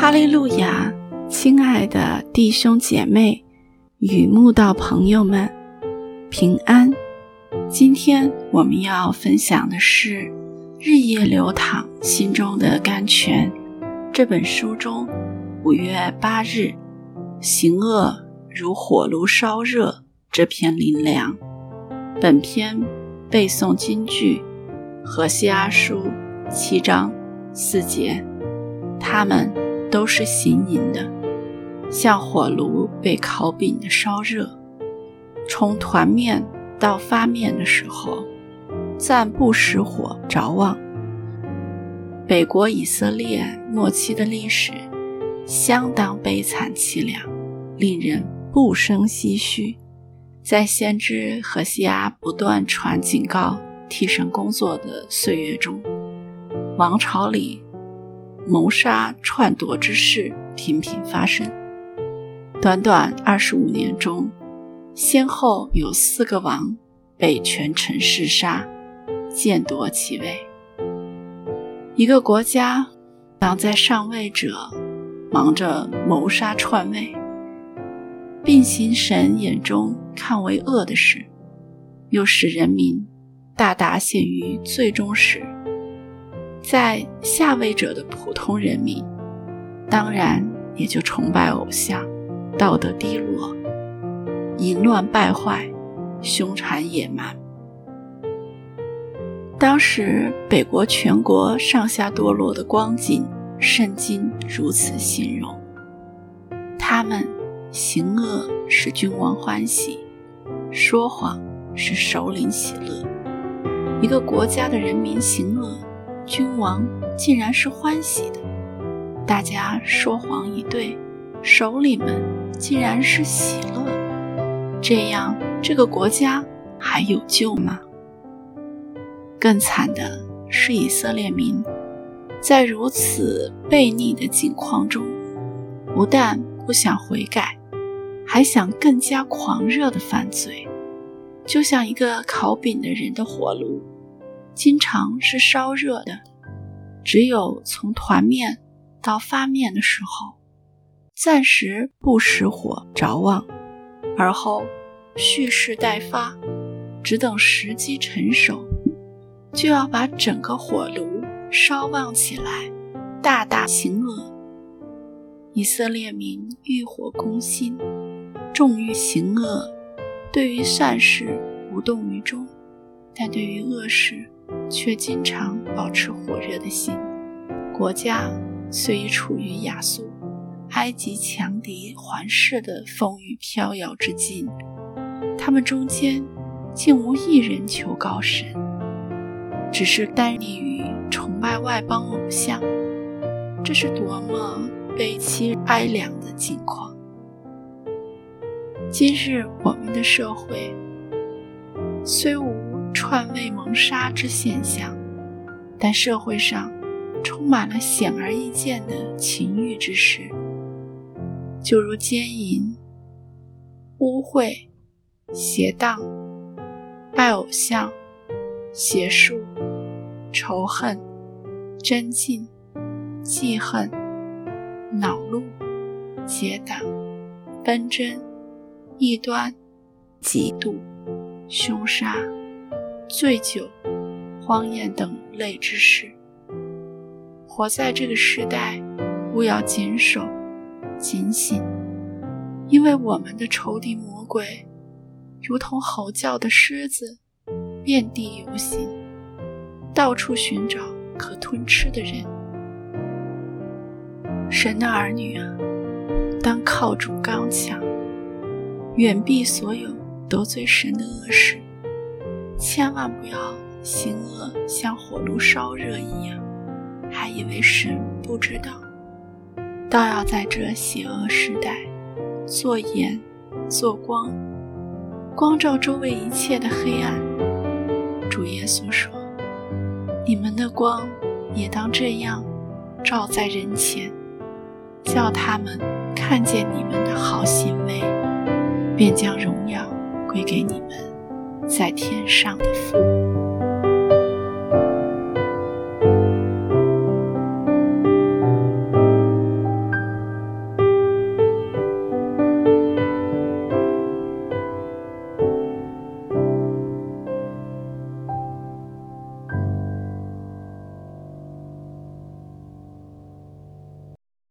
哈利路亚，亲爱的弟兄姐妹与慕道朋友们，平安。今天我们要分享的是《日夜流淌心中的甘泉》这本书中五月八日“行恶如火炉烧热”这篇灵粮。本篇背诵金句：何西阿书七章四节，他们。都是行淫的，像火炉被烤饼的烧热，从团面到发面的时候，暂不使火着旺。北国以色列末期的历史相当悲惨凄凉，令人不胜唏嘘。在先知何西阿不断传警告、替神工作的岁月中，王朝里。谋杀、篡夺之事频频发生。短短二十五年中，先后有四个王被权臣弑杀，剑夺其位。一个国家当在上位者忙着谋杀篡位，并行神眼中看为恶的事，又使人民大大陷于最终时。在下位者的普通人民，当然也就崇拜偶像，道德低落，淫乱败坏，凶残野蛮。当时北国全国上下堕落的光景，圣经如此形容：他们行恶使君王欢喜，说谎使首领喜乐。一个国家的人民行恶。君王竟然是欢喜的，大家说谎一对，首领们竟然是喜乐，这样这个国家还有救吗？更惨的是以色列民，在如此悖逆的境况中，不但不想悔改，还想更加狂热的犯罪，就像一个烤饼的人的火炉。经常是烧热的，只有从团面到发面的时候，暂时不使火着旺，而后蓄势待发，只等时机成熟，就要把整个火炉烧旺起来，大大行恶。以色列民欲火攻心，重欲行恶，对于善事无动于衷，但对于恶事。却经常保持火热的心。国家虽已处于亚述、埃及强敌环视的风雨飘摇之境，他们中间竟无一人求高神，只是单立于崇拜外邦偶像。这是多么悲凄哀凉的境况！今日我们的社会虽无。篡位谋杀之现象，但社会上充满了显而易见的情欲之事，就如奸淫、污秽、邪荡、拜偶像、邪术、仇恨、真竞、记恨、恼怒、结党、纷争、异端、嫉妒、凶杀。醉酒、荒宴等类之事，活在这个时代，务要谨守、警醒，因为我们的仇敌魔鬼，如同吼叫的狮子，遍地游行，到处寻找可吞吃的人。神的儿女啊，当靠主刚强，远避所有得罪神的恶事。千万不要行恶像火炉烧热一样，还以为神不知道。倒要在这邪恶时代做盐做光，光照周围一切的黑暗。主耶稣说：“你们的光也当这样照在人前，叫他们看见你们的好行为，便将荣耀归给你们。”在天上的父。